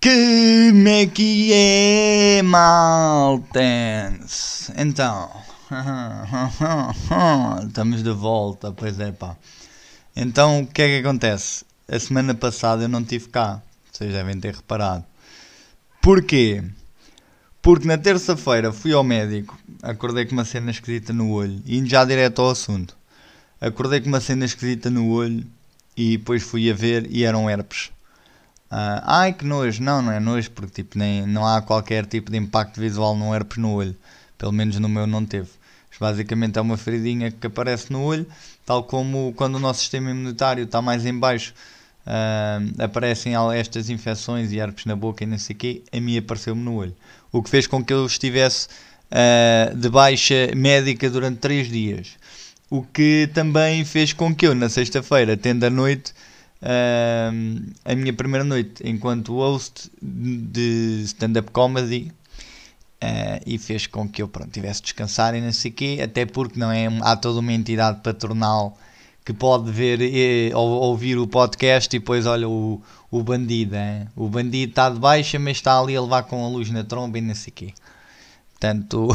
Como é que é, maltens? Então, estamos de volta, pois é pá. Então, o que é que acontece? A semana passada eu não estive cá, vocês devem ter reparado. Porquê? Porque na terça-feira fui ao médico, acordei com uma cena esquisita no olho, indo já direto ao assunto. Acordei com uma cena esquisita no olho e depois fui a ver e eram herpes. Uh, ai que nojo, não, não é nojo, porque tipo, nem, não há qualquer tipo de impacto visual no herpes no olho, pelo menos no meu não teve. Mas, basicamente é uma feridinha que aparece no olho, tal como quando o nosso sistema imunitário está mais em baixo, uh, aparecem estas infecções e herpes na boca e não sei o quê, a mim apareceu-me no olho. O que fez com que eu estivesse uh, de baixa médica durante 3 dias. O que também fez com que eu, na sexta-feira, tendo a noite, uh, a minha primeira noite enquanto host de stand-up comedy uh, e fez com que eu pronto, tivesse de descansar e não sei quê, até porque não é, há toda uma entidade patronal que pode ver e, ou, ouvir o podcast e depois olha o, o bandido, hein? o bandido está de baixa mas está ali a levar com a luz na tromba e não sei quê. Portanto,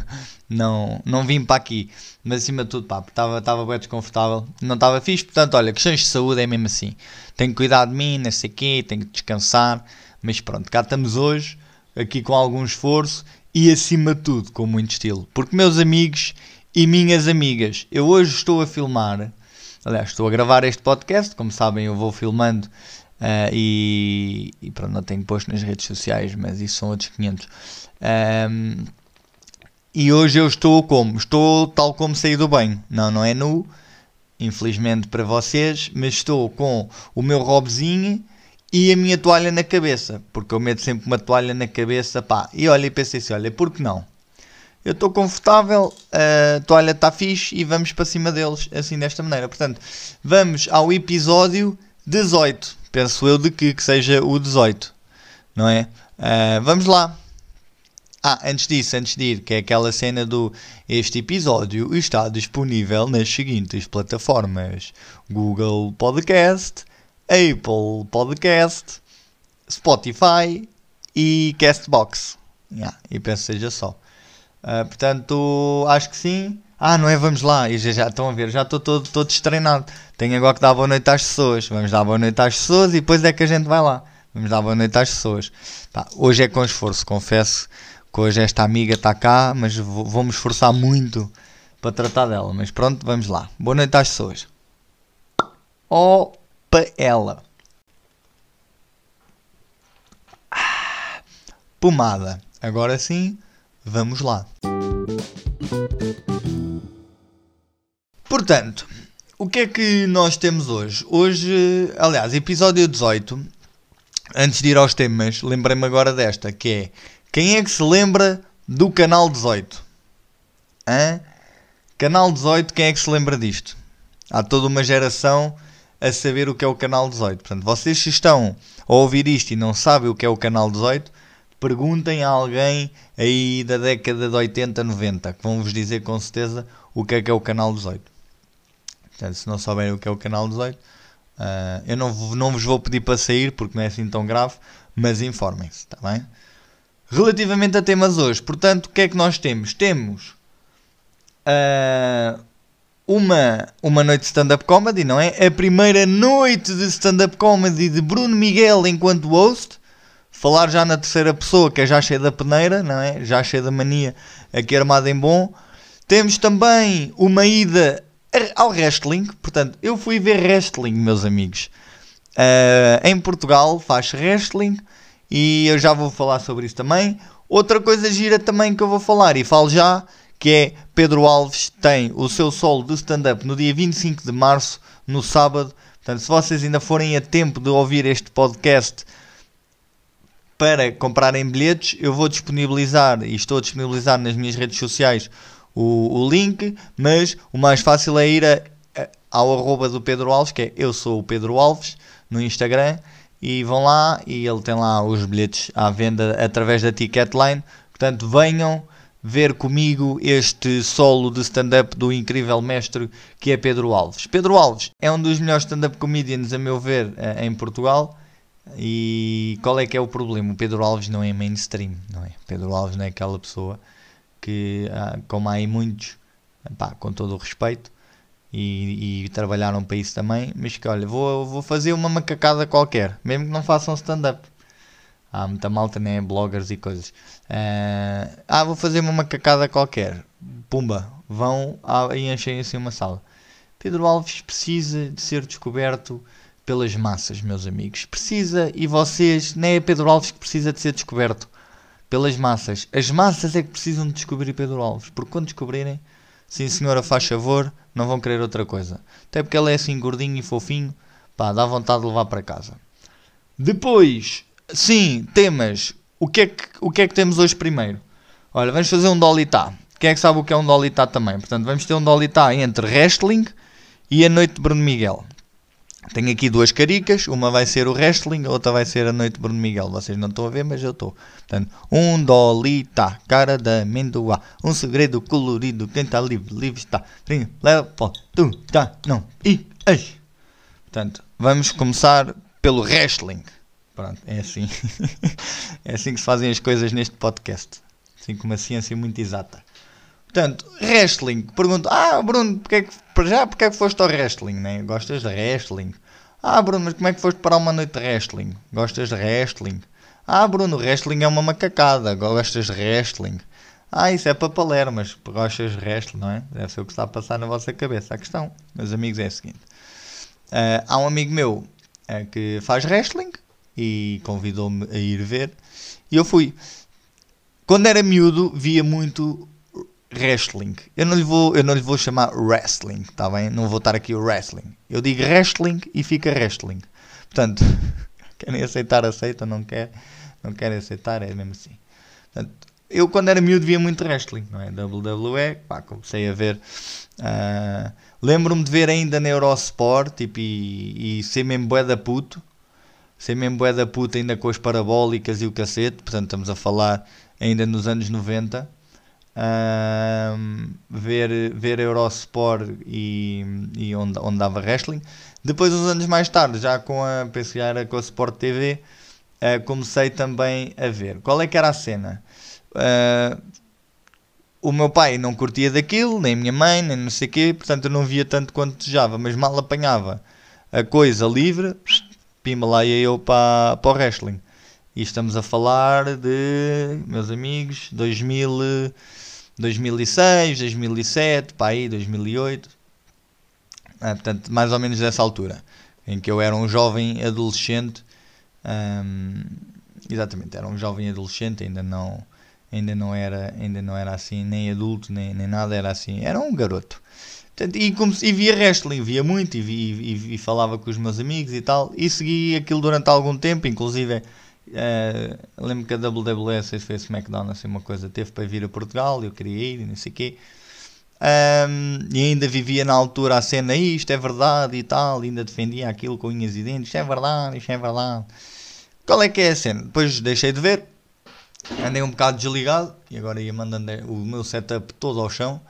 não, não vim para aqui. Mas acima de tudo, pá, estava, bem desconfortável. Não estava fixe. Portanto, olha, questões de saúde é mesmo assim. Tenho que cuidar de mim, não sei o quê, tenho que descansar. Mas pronto, cá estamos hoje, aqui com algum esforço e acima de tudo com muito estilo. Porque, meus amigos e minhas amigas, eu hoje estou a filmar. Aliás, estou a gravar este podcast. Como sabem, eu vou filmando Uh, e, e, pronto, não tenho posto nas redes sociais, mas isso são outros 500. Um, e hoje eu estou como? Estou tal como saí do banho. Não, não é nu, infelizmente para vocês, mas estou com o meu robzinho e a minha toalha na cabeça, porque eu meto sempre uma toalha na cabeça, pá. E olha, e pensei assim, olha, por que não? Eu estou confortável, a toalha está fixe e vamos para cima deles, assim desta maneira. Portanto, vamos ao episódio 18. Penso eu de que, que seja o 18, não é? Uh, vamos lá. Ah, antes disso, antes de ir, que é aquela cena do este episódio está disponível nas seguintes plataformas: Google Podcast, Apple Podcast, Spotify e Castbox. Yeah, e penso seja só. Uh, portanto, acho que sim. Ah, não é? Vamos lá. E já, já estão a ver, já estou todo, todo destreinado. Tenho agora que dar boa noite às pessoas. Vamos dar boa noite às pessoas e depois é que a gente vai lá. Vamos dar boa noite às pessoas. Pá, hoje é com esforço, confesso que hoje esta amiga está cá, mas vou, me esforçar muito para tratar dela. Mas pronto, vamos lá. Boa noite às pessoas. Opa, ela. Ah, pomada. Agora sim, vamos lá. Portanto, o que é que nós temos hoje? Hoje, aliás, episódio 18. Antes de ir aos temas, lembrei-me agora desta, que é quem é que se lembra do Canal 18? Hã? Canal 18, quem é que se lembra disto? Há toda uma geração a saber o que é o Canal 18. Portanto, vocês se estão a ouvir isto e não sabem o que é o Canal 18, perguntem a alguém aí da década de 80, 90, que vão vos dizer com certeza o que é que é o Canal 18. Portanto, se não souberem o que é o Canal 18, uh, eu não, não vos vou pedir para sair porque não é assim tão grave, mas informem-se, está bem? Relativamente a temas hoje, portanto, o que é que nós temos? Temos uh, uma, uma noite de stand-up comedy, não é? A primeira noite de stand-up comedy de Bruno Miguel enquanto host. Falar já na terceira pessoa, que é já cheia da peneira, não é? Já cheia da mania, aqui armada em bom. Temos também uma ida ao wrestling, portanto, eu fui ver wrestling, meus amigos. Uh, em Portugal faz wrestling e eu já vou falar sobre isso também. Outra coisa gira também que eu vou falar e falo já, que é Pedro Alves tem o seu solo de stand-up no dia 25 de março, no sábado. Portanto, se vocês ainda forem a tempo de ouvir este podcast para comprarem bilhetes, eu vou disponibilizar e estou a disponibilizar nas minhas redes sociais o, o link, mas o mais fácil é ir a, a, ao arroba do Pedro Alves, que é eu sou o Pedro Alves, no Instagram e vão lá e ele tem lá os bilhetes à venda através da Ticketline. Portanto, venham ver comigo este solo de stand-up do incrível mestre que é Pedro Alves. Pedro Alves é um dos melhores stand-up comedians, a meu ver, eh, em Portugal. E qual é que é o problema? O Pedro Alves não é mainstream, não é? Pedro Alves não é aquela pessoa que, ah, como há aí muitos, pá, com todo o respeito, e, e, trabalharam para isso também, mas que olha, vou, vou fazer uma macacada qualquer, mesmo que não façam stand-up. Há muita malta, né? Bloggers e coisas. Uh, ah, vou fazer uma macacada qualquer. Pumba, vão e enchem assim uma sala. Pedro Alves precisa de ser descoberto pelas massas, meus amigos. Precisa, e vocês, nem é Pedro Alves que precisa de ser descoberto pelas massas. As massas é que precisam de descobrir Pedro Alves, porque quando descobrirem, sim senhora, faz favor, não vão querer outra coisa. Até porque ele é assim gordinho e fofinho, pá, dá vontade de levar para casa. Depois, sim, temas. O que é que, o que, é que temos hoje primeiro? Olha, vamos fazer um Dolitá. Quem é que sabe o que é um Dolitá também? Portanto, vamos ter um Dolitá entre wrestling e a noite de Bruno Miguel. Tenho aqui duas caricas, uma vai ser o wrestling, a outra vai ser a noite de Bruno Miguel. Vocês não estão a ver, mas eu estou. Portanto, um dolita, cara da amendoá, um segredo colorido, quem está livre, livre está. Leva, tu, tá, não, e, ai. Portanto, vamos começar pelo wrestling. Pronto, é assim. é assim que se fazem as coisas neste podcast. Assim com uma ciência muito exata. Portanto, wrestling. Pergunto, ah, Bruno, porque é que, para já, porque é que foste ao wrestling? Né? Gostas de wrestling? Ah, Bruno, mas como é que foste para uma noite de wrestling? Gostas de wrestling? Ah, Bruno, wrestling é uma macacada. Gostas de wrestling? Ah, isso é para palermas. Gostas de wrestling, não é? Deve ser o que está a passar na vossa cabeça. A questão, meus amigos, é a seguinte. Uh, há um amigo meu uh, que faz wrestling e convidou-me a ir ver. E eu fui. Quando era miúdo, via muito wrestling. Eu não lhe vou, eu não lhe vou chamar wrestling, tá bem? Não vou estar aqui o wrestling. Eu digo wrestling e fica wrestling. Portanto, querem aceitar, aceitam, não quer, não querem aceitar, é mesmo assim. Portanto, eu quando era miúdo via muito wrestling, não é? WWE, pá, comecei a ver. Uh, Lembro-me de ver ainda na Eurosport, tipo, e, e ser mesmo bué da puto. Ser mesmo bué da puto ainda com as parabólicas e o cacete. Portanto, estamos a falar ainda nos anos 90 ver, ver Eurosport e, e onde, onde dava wrestling. Depois, uns anos mais tarde, já com a PCA, com a Sport TV, uh, comecei também a ver. Qual é que era a cena? Uh, o meu pai não curtia daquilo, nem minha mãe, nem não sei o quê, portanto eu não via tanto quanto desejava, mas mal apanhava a coisa livre, pimba lá ia eu para, para o wrestling. E estamos a falar de, meus amigos, 2000, 2006, 2007, para aí, 2008. Ah, portanto, mais ou menos dessa altura, em que eu era um jovem adolescente. exatamente, era um jovem adolescente, ainda não, ainda não, era, ainda não era assim, nem adulto, nem, nem nada, era assim, era um garoto. Portanto, e, como, e via wrestling, via muito e, vi, e, e, falava com os meus amigos e tal, e segui aquilo durante algum tempo, inclusive Uh, lembro que a WWE, se a SmackDown, assim, uma coisa, teve para vir a Portugal, eu queria ir e não sei o quê. Um, e ainda vivia na altura a cena, isto é verdade e tal, ainda defendia aquilo com unhas e dentes, isto é verdade, isto é verdade. Qual é que é a cena? Depois deixei de ver, andei um bocado desligado, e agora ia mandando o meu setup todo ao chão.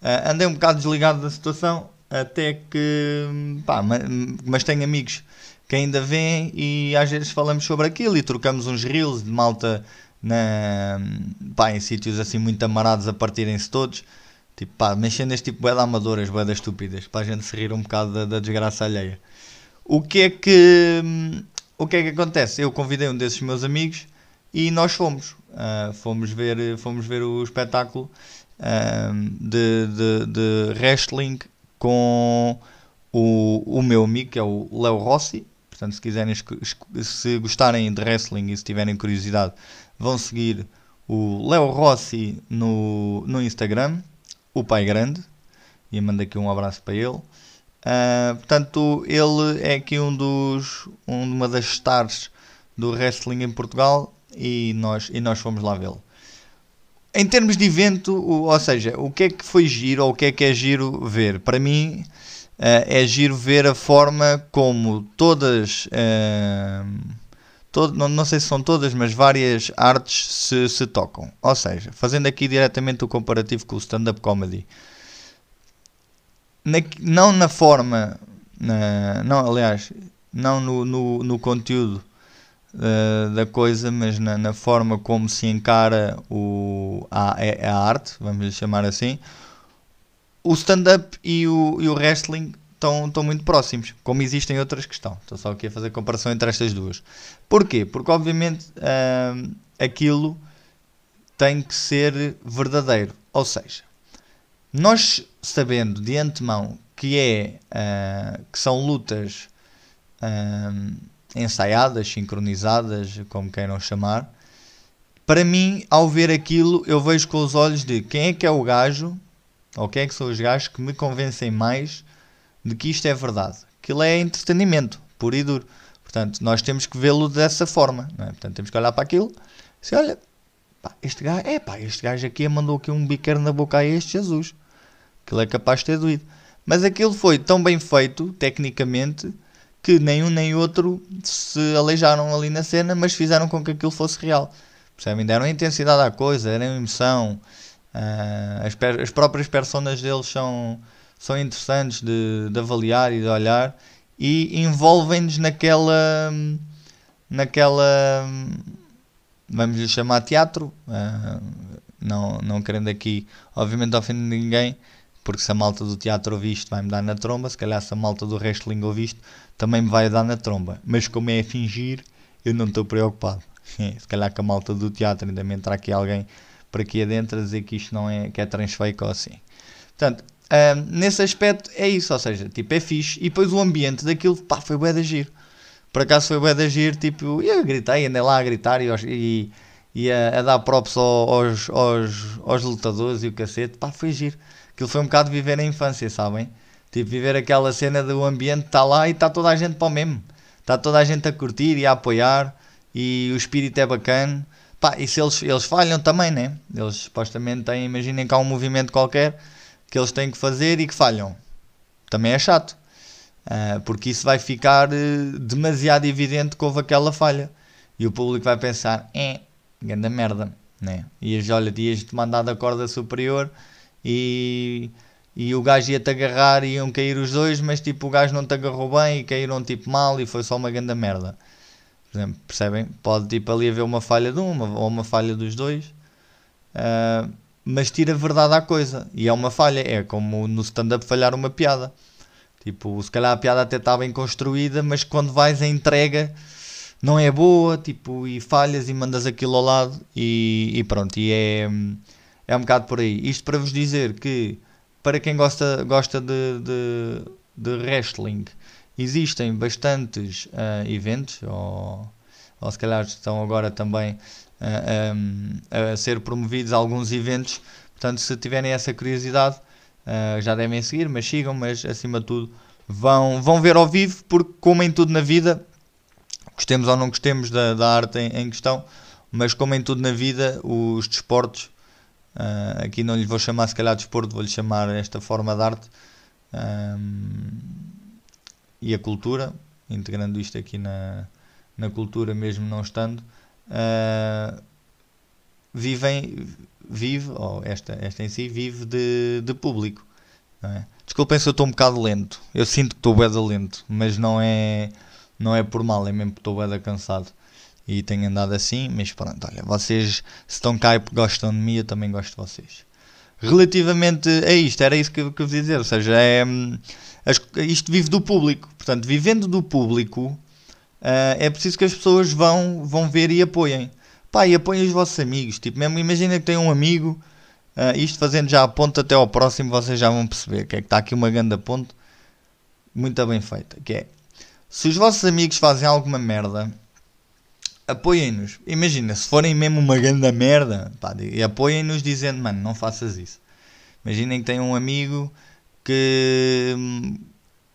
Uh, andei um bocado desligado da situação, até que, pá, mas tenho amigos que ainda vêm e às vezes falamos sobre aquilo e trocamos uns reels de malta na, pá, em sítios assim muito amarados a partirem-se todos. Tipo, pá, mexendo este tipo de amadoras, boedas estúpidas, para a gente se rir um bocado da, da, desgraça alheia. O que é que o que é que acontece? Eu convidei um desses meus amigos e nós fomos. Uh, fomos, ver, fomos ver o espetáculo uh, de, de, de wrestling com o, o meu amigo, que é o Léo Rossi, Portanto, se quiserem, se gostarem de wrestling e se tiverem curiosidade, vão seguir o Leo Rossi no, no Instagram, o Pai Grande, e mando aqui um abraço para ele. Uh, portanto, ele é aqui um dos, um, uma das stars do wrestling em Portugal e nós, e nós fomos lá vê-lo. Em termos de evento, ou seja, o que é que foi giro ou o que é que é giro ver? Para mim, é giro ver a forma como todas, uh, todo, não, não, sei se são todas, mas várias artes se, se tocam. Ou seja, fazendo aqui diretamente o comparativo com o stand-up comedy. Na, não na forma, não, aliás, não no, no, no conteúdo uh, da coisa, mas na, na, forma como se encara o, a, a arte, vamos lhe chamar assim, o stand-up e o, e o wrestling estão, estão muito próximos, como existem outras que estão. Estou só aqui a fazer comparação entre estas duas. Porquê? Porque, obviamente, uh, aquilo tem que ser verdadeiro. Ou seja, nós sabendo de antemão que, é, uh, que são lutas uh, ensaiadas, sincronizadas, como queiram chamar, para mim, ao ver aquilo, eu vejo com os olhos de quem é que é o gajo, é que são os gajos que me convencem mais de que isto é verdade. Aquilo é entretenimento, puro e duro. Portanto, nós temos que vê-lo dessa forma. É? Portanto, temos que olhar para aquilo e dizer, olha, pá, este gajo, é pá, este gajo aqui mandou aqui um biqueiro na boca a este Jesus. Aquilo é capaz de ter doído. Mas aquilo foi tão bem feito, tecnicamente, que nem um nem outro se aleijaram ali na cena, mas fizeram com que aquilo fosse real. Percebem? Deram intensidade à coisa, deram emoção. Uh, as, as, próprias personas deles são, são interessantes de, de avaliar e de olhar e envolvem-nos naquela. naquela. vamos lhe chamar teatro. Uh, não, não querendo aqui, obviamente, ofender ninguém porque se a malta do teatro ouvir isto vai-me dar na tromba, se calhar se a malta do wrestling ouvir isto também me vai dar na tromba. Mas como é a fingir, eu não estou preocupado. se calhar que a malta do teatro ainda me entrar aqui alguém para aqui adentro a dizer que isto não é, que é transfake ou assim. Portanto, nesse aspecto é isso, ou seja, tipo, é fixe. E depois o ambiente daquilo, pá, foi bué de agir. Por acaso foi bué de agir, tipo, eu gritei, andei lá a gritar e, e, e a, a, dar props aos, aos, aos lutadores e o cacete, pá, foi giro. Aquilo foi um bocado viver a infância, sabem? Tipo, viver aquela cena do ambiente está lá e está toda a gente para o mesmo. Está toda a gente a curtir e a apoiar e o espírito é bacana. Pá, e se eles, eles falham também, né? Eles supostamente têm, imaginem que há um movimento qualquer que eles têm que fazer e que falham. Também é chato. Uh, porque isso vai ficar uh, demasiado evidente que houve aquela falha. E o público vai pensar, é, grande merda, né? E olha, ias-te mandar da corda superior e, e o gajo ia-te agarrar e iam cair os dois, mas tipo o gajo não te agarrou bem e caíram tipo mal e foi só uma grande merda. Exemplo, percebem? Pode tipo ali haver uma falha de uma ou uma falha dos dois, uh, mas tira verdade à coisa e é uma falha. É como no stand-up falhar uma piada. Tipo, se calhar a piada até está bem construída, mas quando vais a entrega não é boa, tipo, e falhas e mandas aquilo ao lado e, e pronto, e é é um bocado por aí. Isto para vos dizer que, para quem gosta, gosta de, de, de wrestling, existem bastantes uh, eventos, ou, ou se calhar estão agora também uh, um, a ser promovidos alguns eventos. Portanto, se tiverem essa curiosidade, uh, já devem seguir, mas sigam, mas acima de tudo vão, vão ver ao vivo, porque como em tudo na vida, gostemos ou não gostemos da, da arte em, em questão, mas como em tudo na vida, os desportos Uh, aqui não lhe vou chamar se calhar desporto, vou-lhe chamar esta forma de arte um, e a cultura, integrando isto aqui na, na cultura mesmo não estando, uh, vivem, vive, ou esta, esta em si, vive de, de público. É? Desculpem se eu estou um bocado lento, eu sinto que estou bem lento, mas não é, não é por mal, é mesmo porque estou bem cansado e tenho andado assim, mas pronto, olha, vocês se estão cá e gostam de mim, eu também gosto de vocês. Relativamente a isto, era isso que, que eu vos dizer, ou seja, é, hum, isto vive do público, portanto, vivendo do público, uh, é preciso que as pessoas vão, vão ver e apoiem. Pá, e apoiem os vossos amigos, tipo, mesmo imagina que tem um amigo, uh, isto fazendo já a ponta até ao próximo, vocês já vão perceber que é que está aqui uma grande ponte, muito bem feita, que é, se os vossos amigos fazem alguma merda, apoiem-nos. Imagina, se forem mesmo uma grande merda, pá, e apoiem-nos dizendo, mano, não faças isso. Imaginem que tem um amigo que.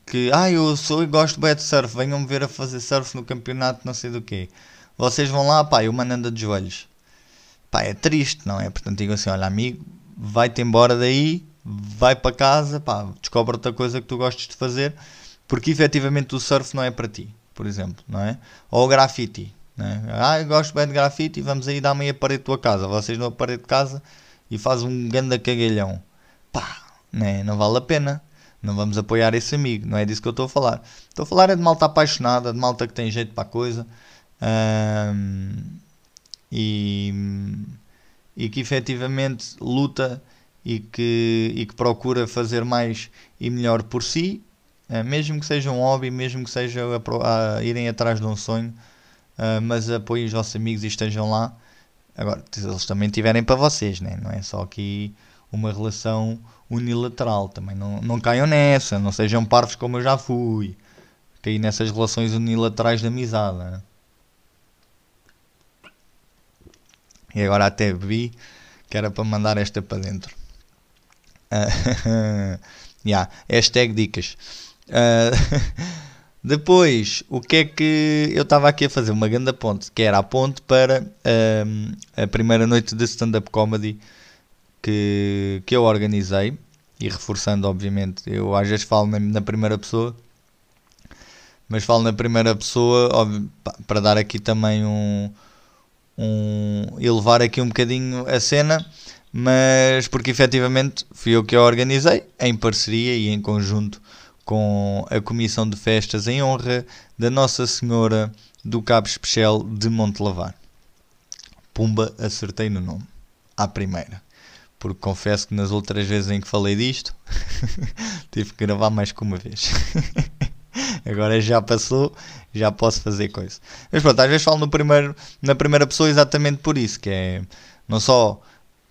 que ah, eu sou e gosto bem de surf, venham-me ver a fazer surf no campeonato, não sei do quê. Vocês vão lá, pá, eu mano anda de joelhos. Pá, é triste, não é? Portanto, digo assim: olha, amigo, vai-te embora daí, vai para casa, pá, descobre outra coisa que tu gostes de fazer, porque efetivamente o surf não é para ti, por exemplo, não é? Ou o grafite né? Ah, eu gosto bem de grafite, vamos aí dar meia parede da tua casa. Vocês não a parede de casa e faz um ganda cagalhão. Pá, né? não vale a pena. Não vamos apoiar esse amigo, não é disso que eu estou a falar. Estou a falar é de malta apaixonada, de malta que tem jeito para a coisa. E, e que efetivamente luta e que, e que procura fazer mais e melhor por si, uh, mesmo que seja um hobby, mesmo que seja a, a irem atrás de um sonho, uh, mas apoiem os vossos amigos e estejam lá. Agora, eles também tiverem para vocês, né? não é só aqui uma relação unilateral. Também não, não caiam nessa, não sejam parvos como eu já fui. Caí nessas relações unilaterais de amizade. Né? E agora até vi que era para mandar esta para dentro. Uh, yeah, hashtag dicas. Uh, depois, o que é que eu estava aqui a fazer? Uma grande ponte, que era a ponte para uh, a primeira noite de stand-up comedy que, que eu organizei. E reforçando, obviamente, eu às vezes falo na, na primeira pessoa, mas falo na primeira pessoa óbvio, para dar aqui também um, um elevar aqui um bocadinho a cena, mas porque efetivamente fui eu que a organizei em parceria e em conjunto com a Comissão de Festas em honra da Nossa Senhora do Cabo Especial de Montelavar. Pumba, acertei no nome, à primeira. Porque confesso que nas outras vezes em que falei disto, tive que gravar mais que uma vez. Agora já passou, já posso fazer coisa. Mas pronto, às vezes falo no primeiro, na primeira pessoa exatamente por isso, que é não só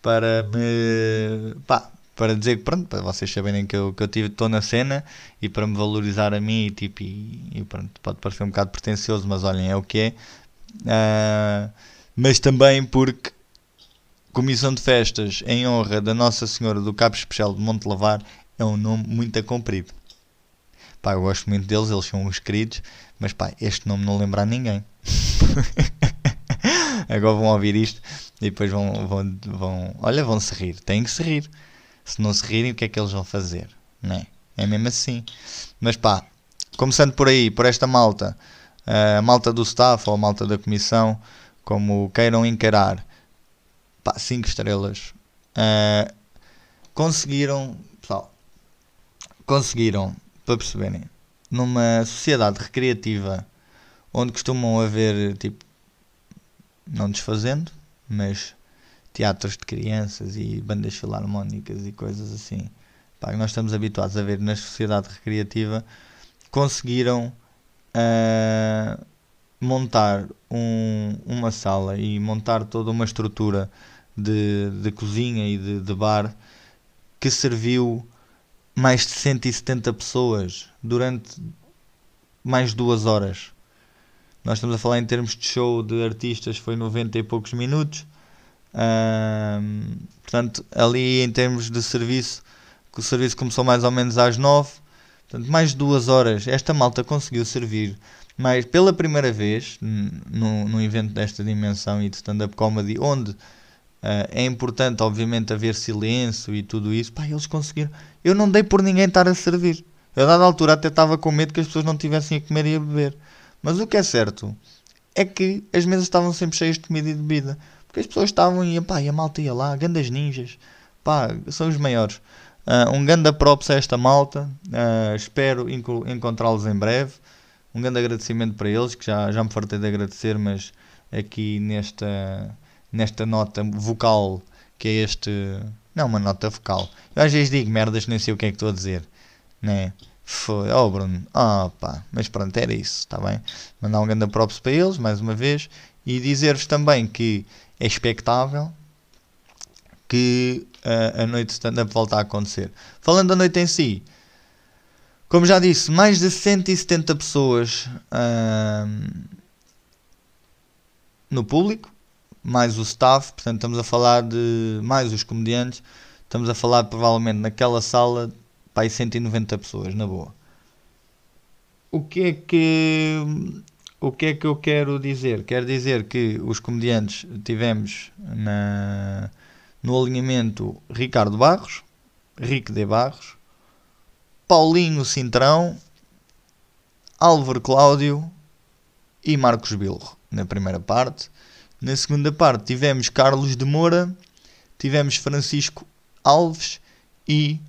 para me. Pá, para dizer que pronto, para vocês saberem que eu, que eu estou na cena e para me valorizar a mim tipo, e, e pronto, pode parecer um bocado pretencioso, mas olhem, é o que é. Uh, mas também porque Comissão de Festas em honra da Nossa Senhora do Cabo Especial de Monte Lavar é um nome muito comprido. Pá, eu gosto muito deles, eles são uns queridos, mas pá, este nome não lembra a ninguém. Agora vão ouvir isto e depois vão, vão, vão olha, vão se rir. Têm que se rir. Se não se rirem, o que é que eles vão fazer? Não é? é mesmo assim. Mas pá, começando por aí, por esta malta, a malta do staff ou a malta da comissão, como queiram encarar, pá, 5 estrelas. Uh, conseguiram, pessoal, conseguiram para perceberem, numa sociedade recreativa onde costumam haver, tipo, não desfazendo, mas teatros de crianças e bandas filarmónicas e coisas assim, pá, que nós estamos habituados a ver na sociedade recreativa, conseguiram uh, montar um, uma sala e montar toda uma estrutura de, de cozinha e de, de bar que serviu mais de 170 pessoas durante mais de duas horas. Nós estamos a falar em termos de show de artistas, foi 90 e poucos minutos. Portanto, ali em termos de serviço, que o serviço começou mais ou menos às 9, portanto, mais de duas horas. Esta malta conseguiu servir, mas pela primeira vez, num evento desta dimensão e de stand-up comedy, onde Uh, é importante, obviamente, haver silêncio e tudo isso. Pá, eles conseguiram. Eu não dei por ninguém estar a servir. Eu, a dada altura, até estava com medo que as pessoas não tivessem a comer e a beber. Mas o que é certo é que as mesas estavam sempre cheias de comida e de bebida. Porque as pessoas estavam e, pá, e a malta ia lá, grandes ninjas. Pá, são os maiores. Uh, um grande props a esta malta. Uh, espero encontrá-los em breve. Um grande agradecimento para eles, que já, já me fartei de agradecer, mas aqui nesta nesta nota vocal que é este. Não, uma nota vocal. Eu às vezes digo merdas, nem sei o que é que estou a dizer. Né? Foi. Oh, Bruno. Oh, pá. Mas pronto, era isso, está bem? Mandar um grande props para eles, mais uma vez. E dizer-vos também que é expectável que uh, a noite stand-up volte a acontecer. Falando da noite em si, como já disse, mais de 170 pessoas no público mais o staff, portanto estamos a falar de mais os comediantes, estamos a falar provavelmente naquela sala para 190 pessoas, na boa. O que é que o que é que eu quero dizer? Quero dizer que os comediantes tivemos na, no alinhamento Ricardo Barros, Rico de Barros, Paulinho Cintrão, Álvaro Cláudio e Marcos Bilro na primeira parte. Na segunda parte tivemos Carlos de Moura, tivemos Francisco Alves e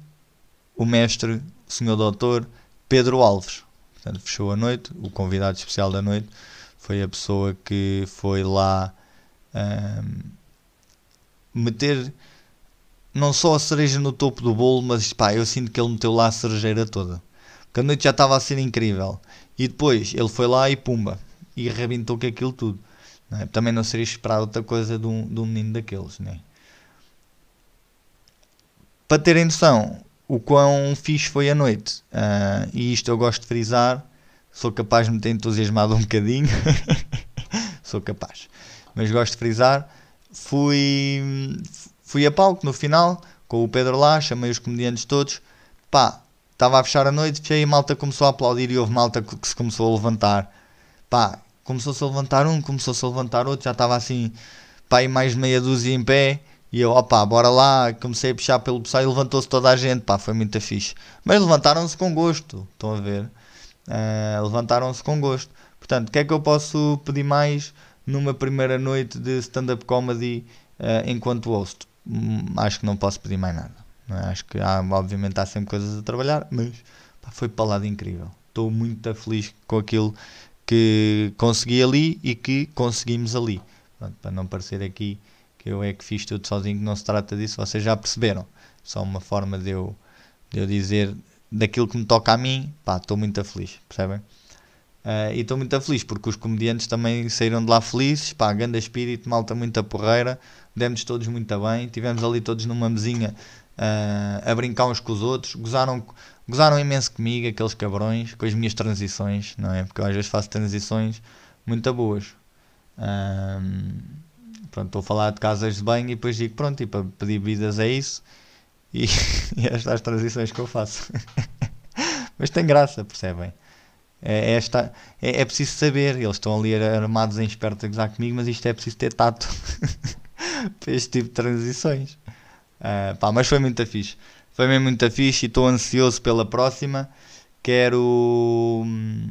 o mestre, o senhor doutor Pedro Alves. Portanto, fechou a noite, o convidado especial da noite Foi a pessoa que foi lá um, meter não só a cereja no topo do bolo, mas pá, eu sinto que ele meteu lá a cerejeira toda. Porque a noite já estava a ser incrível. E depois ele foi lá e pumba. E arrebentou com aquilo tudo. Não é? Também não seria esperado outra coisa de um, de um menino daqueles. Não é? Para terem noção, o quão fixe foi a noite. Uh, e isto eu gosto de frisar. Sou capaz de me ter entusiasmado um bocadinho. Sou capaz. Mas gosto de frisar. Fui, fui a palco no final, com o Pedro lá, chamei os comediantes todos. Pá, estava a fechar a noite, fechei e a malta começou a aplaudir e houve malta que se começou a levantar. Pá, começou-se a levantar um, começou-se a levantar outro, já estava assim, pá, aí mais meia dúzia em pé. E eu, opá, bora lá, comecei a puxar pelo pessoal e levantou-se toda a gente, pá, foi muito fixe. Mas levantaram-se com gosto, estão a ver? Uh, levantaram-se com gosto. Portanto, o que é que eu posso pedir mais numa primeira noite de stand-up comedy uh, enquanto host? Hum, acho que não posso pedir mais nada. É? Acho que há, obviamente há sempre coisas a trabalhar, mas pá, foi para lá incrível. Estou muito feliz com aquilo que consegui ali e que conseguimos ali. Pronto, para não parecer aqui que eu é que fiz tudo sozinho, que não se trata disso, vocês já perceberam. Só uma forma de eu, de eu dizer daquilo que me toca a mim, pá, estou muito feliz, percebem? Uh, e estou muito feliz porque os comediantes também saíram de lá felizes, pá, espírito, malta muita porreira, demos todos muito bem, tivemos ali todos numa mesinha uh, a brincar uns com os outros, gozaram, gozaram imenso comigo, aqueles cabrões, com as minhas transições, não é? Porque eu às vezes faço transições muito boas. Uh, pronto, estou a falar de casas de banho e depois digo, pronto, e para pedir bebidas é isso. E, e estas as transições que eu faço. Mas tem graça, percebem? É, é, esta, é, é preciso saber, eles estão ali armados em esperto a gozar comigo, mas isto é preciso ter tato para este tipo de transições. Uh, pá, mas foi muito fixe. Foi mesmo muito fixe e estou ansioso pela próxima. Quero. Hum,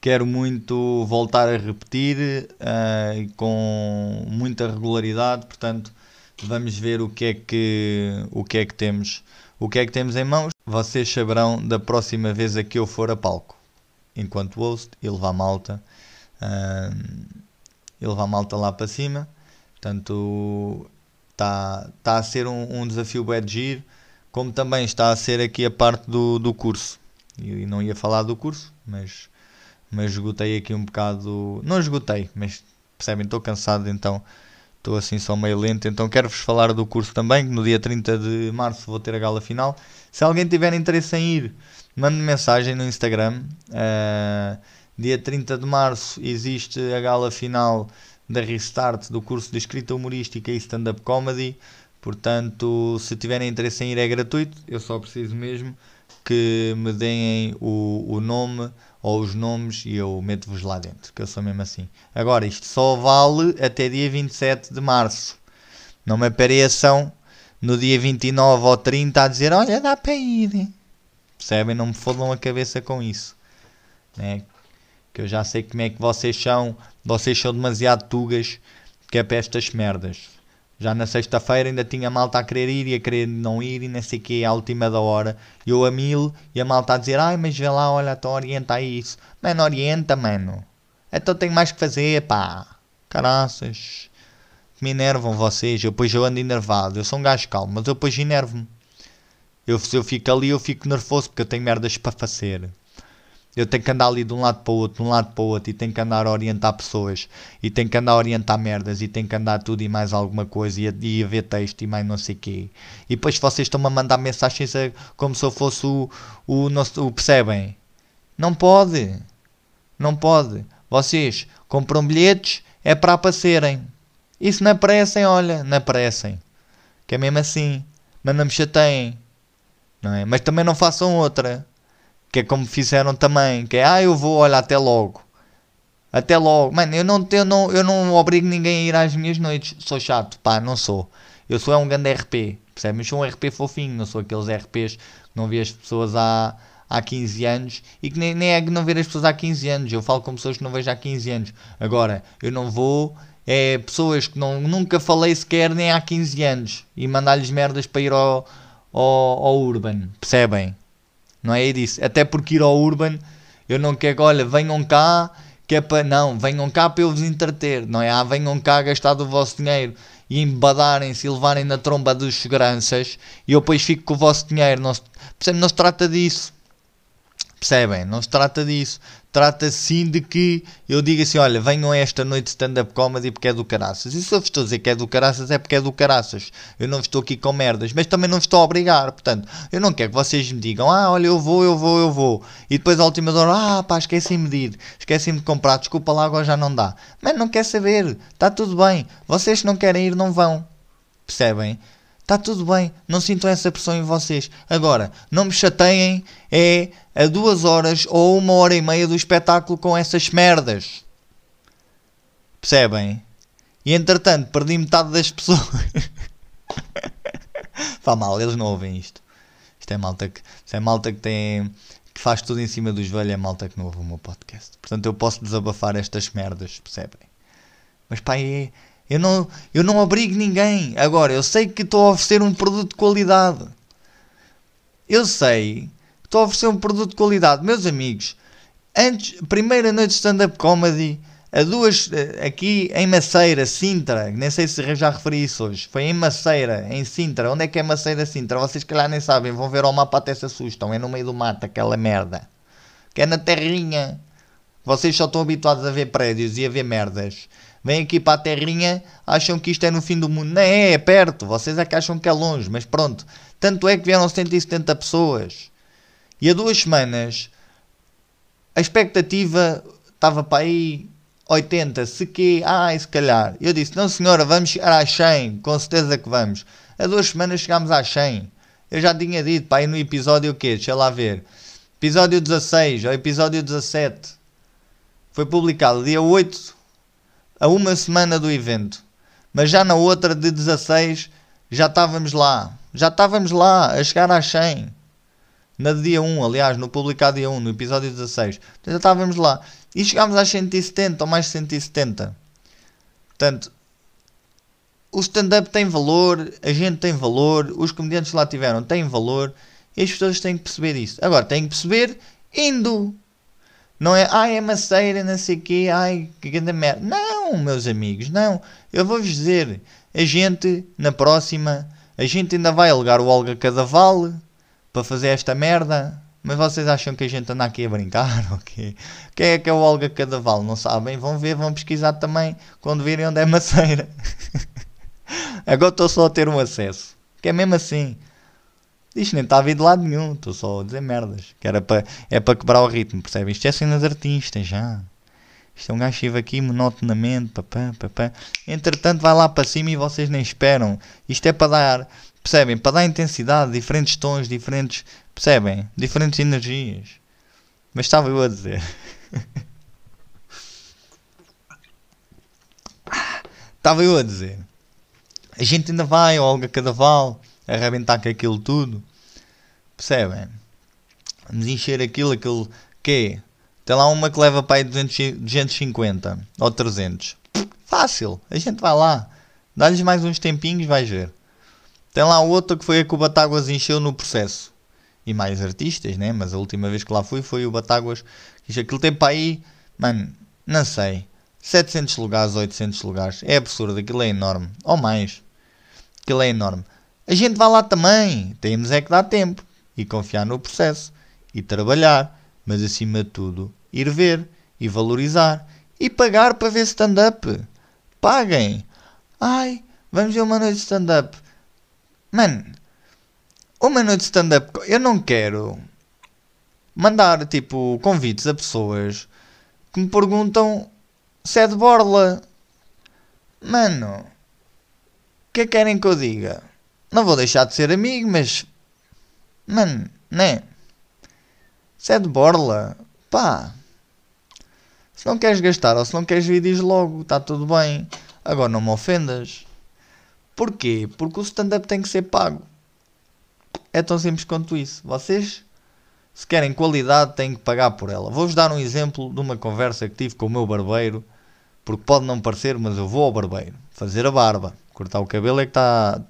quero muito voltar a repetir uh, com muita regularidade, portanto vamos ver o que é que o que é que temos o que é que temos em mãos vocês saberão da próxima vez a que eu for a palco enquanto host e levar malta uh, e levar malta lá para cima portanto está tá a ser um, um desafio bem de giro como também está a ser aqui a parte do, do curso e não ia falar do curso mas mas esgotei aqui um bocado. Não esgotei, mas percebem, estou cansado, então estou assim só meio lento. Então quero-vos falar do curso também, que no dia 30 de março vou ter a gala final. Se alguém tiver interesse em ir, mande mensagem no Instagram. Uh, dia 30 de março existe a gala final da Restart do curso de escrita humorística e stand-up comedy. Portanto, se tiverem interesse em ir, é gratuito. Eu só preciso mesmo que me deem o, o nome ou os nomes e eu meto-vos lá dentro, que eu sou mesmo assim. Agora, isto só vale até dia 27 de março. Não me apareçam no dia 29 ou 30 a dizer: Olha, dá para ir. Percebem? Não me fodam a cabeça com isso. Né? Que eu já sei como é que vocês são. Vocês são demasiado tugas que é para estas merdas. Já na sexta-feira ainda tinha malta a querer ir e a querer não ir e não sei o que, à última da hora. Eu a mil e a malta a dizer, ai, mas vê lá, olha, então orienta aí isso. Mano, orienta, mano. Então tenho mais que fazer, pá. Caraças. Me enervam vocês, eu depois eu ando enervado. Eu sou um gajo calmo, mas eu depois enervo-me. Eu, se eu fico ali, eu fico nervoso porque eu tenho merdas para fazer eu tenho que andar ali de um lado para o outro, de um lado para o outro, e tenho que andar a orientar pessoas, e tenho que andar a orientar merdas, e tenho que andar tudo e mais alguma coisa, e a, e a ver texto e mais não sei o quê. E depois vocês estão-me a mandar mensagens a, como se eu fosse o, o, o. Percebem? Não pode. Não pode. Vocês compram bilhetes, é para aparecerem. Isso não aparecem, olha, não aparecem. Que é mesmo assim. Mas não me chateiem. Não é? Mas também não façam outra que é como fizeram também, que é, ah, eu vou, olha, até logo. Até logo. Mano, eu não, eu não, eu não obrigo ninguém a ir às minhas noites. Sou chato, pá, não sou. Eu sou é um grande RP, percebe? Mas sou um RP fofinho, não sou aqueles RPs que não vi as pessoas há, há 15 anos e que nem, nem é que não ver as pessoas há 15 anos. Eu falo com pessoas que não vejo há 15 anos. Agora, eu não vou é pessoas que não, nunca falei sequer nem há 15 anos e mandar-lhes merdas para ir ao, ao, ao Urban, percebem? Não é disso. Até porque ir ao Urban, eu não quero, olha, venham cá que é para não, venham cá para eu vos entreter, não é? Ah, venham cá gastar do vosso dinheiro e embadarem-se e levarem na tromba dos seguranças e eu depois fico com o vosso dinheiro. Não se? Não se trata disso. Percebem? Não se trata disso. Trata sim de que eu diga assim: olha, venham esta noite de stand-up comedy porque é do caraças. E se eu vos estou a dizer que é do caraças, é porque é do caraças. Eu não estou aqui com merdas, mas também não estou a obrigar. Portanto, eu não quero que vocês me digam: ah, olha, eu vou, eu vou, eu vou. E depois, à última hora, ah, pá, esqueci-me de ir, esqueci-me de comprar, desculpa lá, agora já não dá. Mas não quer saber, está tudo bem. Vocês não querem ir, não vão. Percebem? Está tudo bem, não sintam essa pressão em vocês. Agora, não me chateiem é a duas horas ou uma hora e meia do espetáculo com essas merdas. Percebem? E entretanto, perdi metade das pessoas. Fá mal, eles não ouvem isto. Isto é malta que, isto é malta que tem que faz tudo em cima do joelho, é malta que não ouve o meu podcast. Portanto, eu posso desabafar estas merdas, percebem? Mas pá, é, eu não, eu não abrigo ninguém. Agora, eu sei que estou a oferecer um produto de qualidade. Eu sei estou a oferecer um produto de qualidade. Meus amigos, antes, primeira noite de stand-up comedy, a duas, eh, aqui em Maceira, Sintra, nem sei se já referi isso hoje, foi em Maceira, em Sintra. Onde é que é Maceira, Sintra? Vocês que lá nem sabem, vão ver ao mapa até se assustam. É no meio do mato, aquela merda. Que é na terrinha. Vocês só estão habituados a ver prédios e a ver merdas. Vêm aqui para a terrinha, acham que isto é no fim do mundo. Não é, é perto. Vocês é que acham que é longe, mas pronto. Tanto é que vieram 170 pessoas. E há duas semanas a expectativa estava para aí 80, se que, ai, se calhar. Eu disse, não senhora, vamos chegar às 100, com certeza que vamos. Há duas semanas chegámos às 100. Eu já tinha dito, para aí no episódio o quê? Deixa lá ver. Episódio 16 ou episódio 17. Foi publicado dia 8 a uma semana do evento. Mas já na outra de 16 já estávamos lá. Já estávamos lá a chegar às 100. Na dia 1, aliás, no publicado dia 1, no episódio 16. Já estávamos lá. E chegámos às 170 ou mais 170. Portanto, o stand-up tem valor, a gente tem valor, os comediantes que lá tiveram têm valor e as pessoas têm que perceber isso. Agora, têm que perceber indo. Não é, ai, é maceira, não sei o quê, ai, que grande merda. Não, meus amigos, não. Eu vou-vos dizer, a gente, na próxima, a gente ainda vai alugar o Olga Cadaval para fazer esta merda. Mas vocês acham que a gente anda aqui a brincar? Okay? Quem é que é o Olga Cadaval? Não sabem? Vão ver, vão pesquisar também quando virem onde é maceira. Agora estou só a ter um acesso. Que é mesmo assim. Isto nem está a vir de lado nenhum, estou só a dizer merdas. Que era para, é para quebrar o ritmo, percebem? Isto é cenas artistas já. Isto é um gajo aqui monotonamente, papá, papá. Entretanto, vai lá para cima e vocês nem esperam. Isto é para dar, percebem? Para dar intensidade, diferentes tons, diferentes, percebem? Diferentes energias. Mas estava eu a dizer. estava eu a dizer. A gente ainda vai Olga Cadaval arrebentar com aquilo tudo. Percebem? Vamos encher aquilo, aquilo que Tem lá uma que leva para aí 200, 250 ou 300. Fácil, a gente vai lá. Dá-lhes mais uns tempinhos, vais ver. Tem lá outra que foi a que o Batáguas encheu no processo. E mais artistas, né? Mas a última vez que lá fui foi o Batáguas. Aquilo tem para aí, mano, não sei. 700 lugares, 800 lugares. É absurdo, aquilo é enorme. Ou mais. Aquilo é enorme. A gente vai lá também. Temos é que dar tempo. E confiar no processo. E trabalhar. Mas acima de tudo, ir ver. E valorizar. E pagar para ver stand-up. Paguem. Ai, vamos ver uma noite de stand-up. Mano, uma noite de stand-up. Eu não quero mandar tipo convites a pessoas que me perguntam se é de borla. Mano, o que é que querem que eu diga? Não vou deixar de ser amigo, mas. Mano, né? Se é de borla, pá. Se não queres gastar ou se não queres diz logo, está tudo bem. Agora não me ofendas. Porquê? Porque o stand-up tem que ser pago. É tão simples quanto isso. Vocês, se querem qualidade, têm que pagar por ela. Vou-vos dar um exemplo de uma conversa que tive com o meu barbeiro. Porque pode não parecer, mas eu vou ao barbeiro fazer a barba. Cortar o cabelo é que está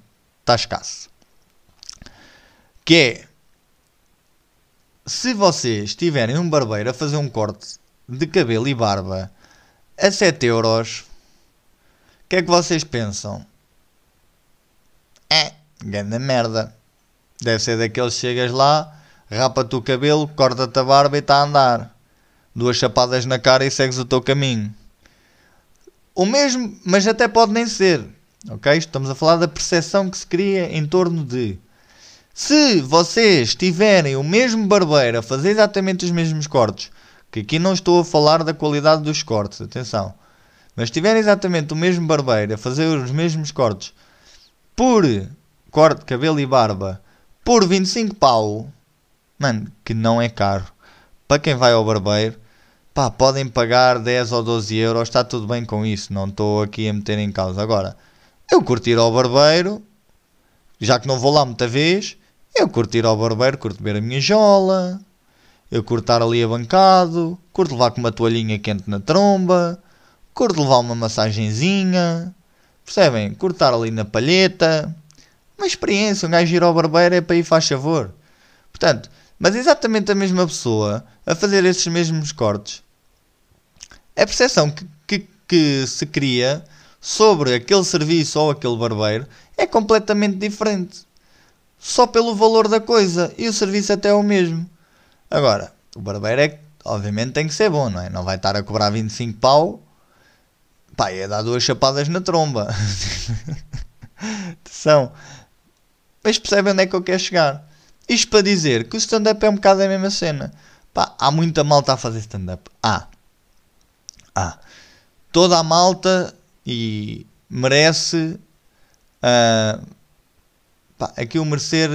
está escasso. Que é, se vocês tiverem um barbeiro a fazer um corte de cabelo e barba a 7 euros, o que é que vocês pensam? É, grande merda. Deve ser daqueles que chegas lá, rapa-te o cabelo, corta-te a barba e está a andar. Duas chapadas na cara e segues o teu caminho. O mesmo, mas até pode nem ser. Ok? Estamos a falar da percepção que se cria em torno de. Se vocês tiverem o mesmo barbeiro a fazer exatamente os mesmos cortes, que aqui não estou a falar da qualidade dos cortes, atenção, mas tiverem exatamente o mesmo barbeiro a fazer os mesmos cortes por corte, cabelo e barba por 25 pau, mano, que não é caro. Para quem vai ao barbeiro, pá, podem pagar 10 ou 12 euros, está tudo bem com isso, não estou aqui a meter em causa. Agora, eu curtir ao barbeiro, já que não vou lá muita vez, eu curto ir ao barbeiro, curto ver a minha jola, eu curto estar ali abancado, curto levar com uma toalhinha quente na tromba, curto levar uma massagenzinha, percebem? Curto estar ali na palheta. Uma experiência, um gajo ir ao barbeiro é para ir faz favor. Portanto, mas exatamente a mesma pessoa a fazer esses mesmos cortes, a percepção que, que, que se cria sobre aquele serviço ou aquele barbeiro é completamente diferente só pelo valor da coisa e o serviço até é o mesmo. Agora, o barbeiro é obviamente tem que ser bom, não é? Não vai estar a cobrar 25 pau, pá, é dar duas chapadas na tromba. São. Mas percebem onde é que eu quero chegar? Isto para dizer que o stand-up é um bocado a mesma cena. Pá, há muita malta a fazer stand-up. Há. Há. Toda a malta e merece. Uh, pá, aqui o merecer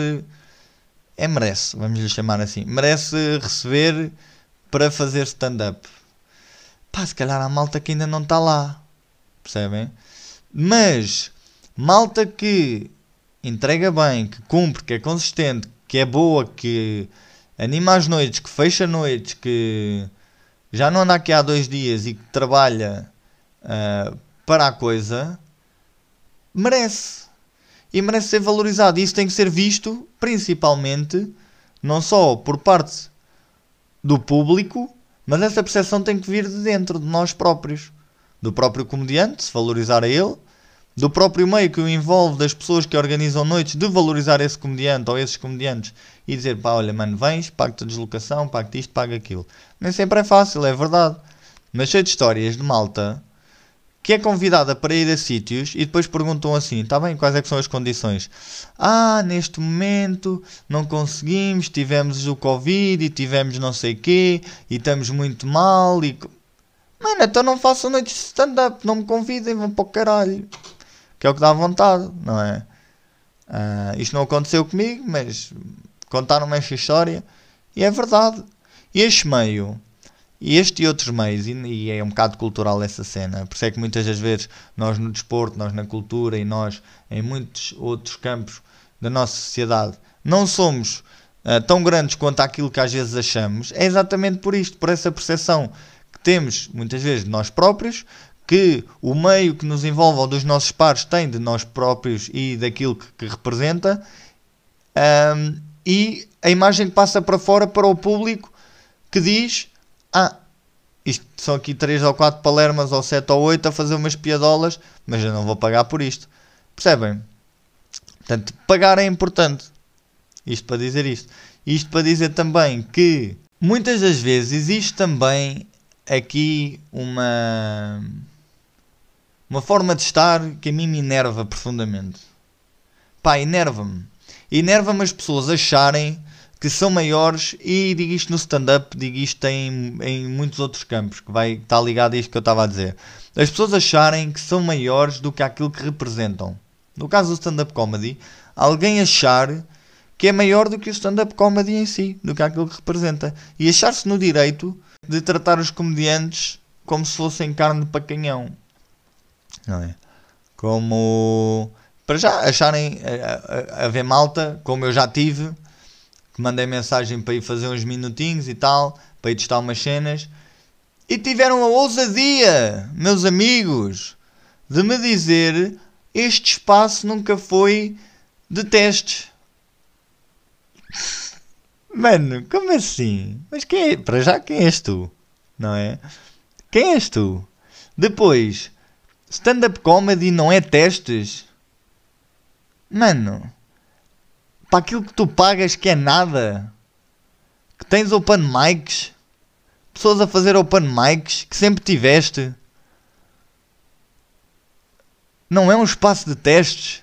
é merece, vamos lhe chamar assim. Merece receber para fazer stand-up. Pá, se calhar há malta que ainda não está lá. Percebem? Mas malta que entrega bem, que cumpre, que é consistente, que é boa, que anima as noites, que fecha noites, que já não anda aqui há dois dias e que trabalha uh, para a coisa, merece e merece ser valorizado. Isso tem que ser visto principalmente não só por parte do público, mas essa percepção tem que vir de dentro de nós próprios, do próprio comediante, se valorizar a ele, do próprio meio que o envolve, das pessoas que organizam noites, de valorizar esse comediante ou esses comediantes e dizer, pá, olha, mano, vens, paga-te a deslocação, paga-te isto, paga aquilo. Nem sempre é fácil, é verdade. Mas cheio de histórias de malta que é convidada para ir a sítios e depois perguntam assim: está bem, quais é são as condições? Ah, neste momento não conseguimos, tivemos o Covid e tivemos não sei quê e estamos muito mal. E... Mano, então não façam noites de stand-up, não me convidem, vão para o caralho. Que é o que dá vontade, não é? Uh, isto não aconteceu comigo, mas contaram-me esta história e é verdade. Este meio e este e outros meios, e, e, é um bocado cultural essa cena, por isso é que muitas das vezes nós no desporto, nós na cultura e nós em muitos outros campos da nossa sociedade não somos uh, tão grandes quanto aquilo que às vezes achamos, é exatamente por isto, por essa percepção temos muitas vezes de nós próprios, que o meio que nos envolve ou dos nossos pares tem de nós próprios e daquilo que, que representa, um, e a imagem que passa para fora para o público que diz ah, isto são aqui 3 ou 4 palermas ou 7 ou 8 a fazer umas piadolas, mas eu não vou pagar por isto. Percebem? Portanto, pagar é importante. Isto para dizer isto. Isto para dizer também que muitas das vezes existe também aqui uma uma forma de estar que a mim me enerva profundamente. Pá, enerva-me. Enerva-me as pessoas acharem que são maiores e digo isto no stand-up, digo isto em, em muitos outros campos, que vai estar ligado a isto que eu estava a dizer. As pessoas acharem que são maiores do que aquilo que representam. No caso do stand-up comedy, alguém achar que é maior do que o stand-up comedy em si, do que aquilo que representa. E achar-se no direito de tratar os comediantes como se fossem carne para canhão. Não é? Como. Para já acharem a, ver malta, como eu já tive, que mandei mensagem para ir fazer uns minutinhos e tal, para ir testar umas cenas. E tiveram a ousadia, meus amigos, de me dizer este espaço nunca foi de testes. Mano, como assim? Mas quem é? Para já quem és tu? não é? Quem és tu? Depois, stand-up comedy não é testes? Mano, para aquilo que tu pagas que é nada, que tens open mics, pessoas a fazer open mics que sempre tiveste, não é um espaço de testes.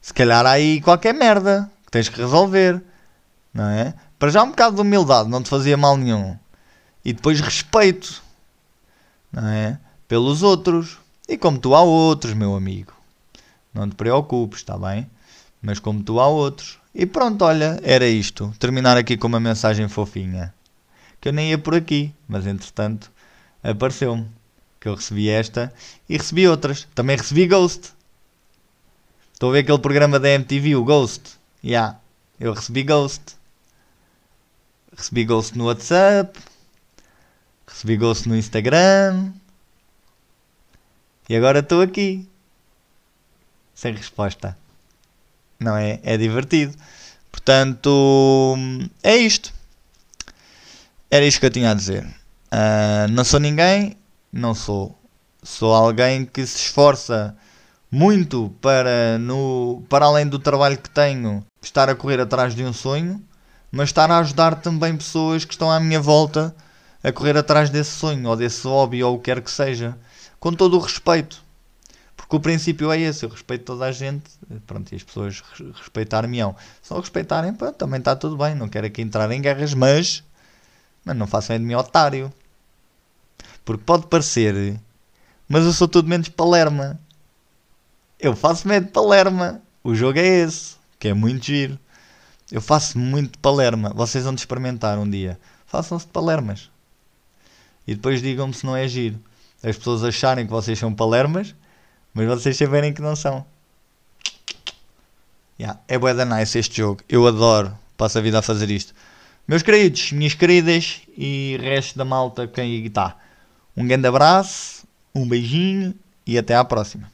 Se calhar há aí qualquer merda que tens que resolver, não é? Para já um bocado de humildade não te fazia mal nenhum. E depois respeito, não é? Pelos outros. E como tu há outros, meu amigo. Não te preocupes, está bem? Mas como tu há outros. E pronto, olha, era isto. Terminar aqui com uma mensagem fofinha. Que eu nem ia por aqui, mas entretanto apareceu-me. Que eu recebi esta e recebi outras. Também recebi Ghost. Estou a ver aquele programa da MTV, o Ghost. Ya, yeah, eu recebi Ghost. Recebi Ghost no WhatsApp. Recebi Ghost no Instagram. E agora estou aqui. Sem resposta. Não é? É divertido. Portanto, é isto. Era isto que eu tinha a dizer. Uh, não sou ninguém, não sou. Sou alguém que se esforça muito para, no, para além do trabalho que tenho, estar a correr atrás de um sonho, mas estar a ajudar também pessoas que estão à minha volta a correr atrás desse sonho, ou desse hobby, ou o que quer que seja, com todo o respeito. Porque o princípio é esse, eu respeito toda a gente, pronto, e as pessoas respeitar-me-ão. Se não respeitarem, pronto, também está tudo bem, não quero aqui entrar em guerras, mas, mas não façam de mim otário. Porque pode parecer, mas eu sou tudo menos palerma. Eu faço medo de palerma. O jogo é esse, que é muito giro. Eu faço muito de palerma. Vocês vão experimentar um dia. Façam-se de palermas. E depois digam-me se não é giro. As pessoas acharem que vocês são palermas, mas vocês saberem que não são. Yeah, é bué da nice este jogo. Eu adoro. Passo a vida a fazer isto. Meus queridos, minhas queridas e resto da malta quem está. Um grande abraço, um beijinho e até à próxima.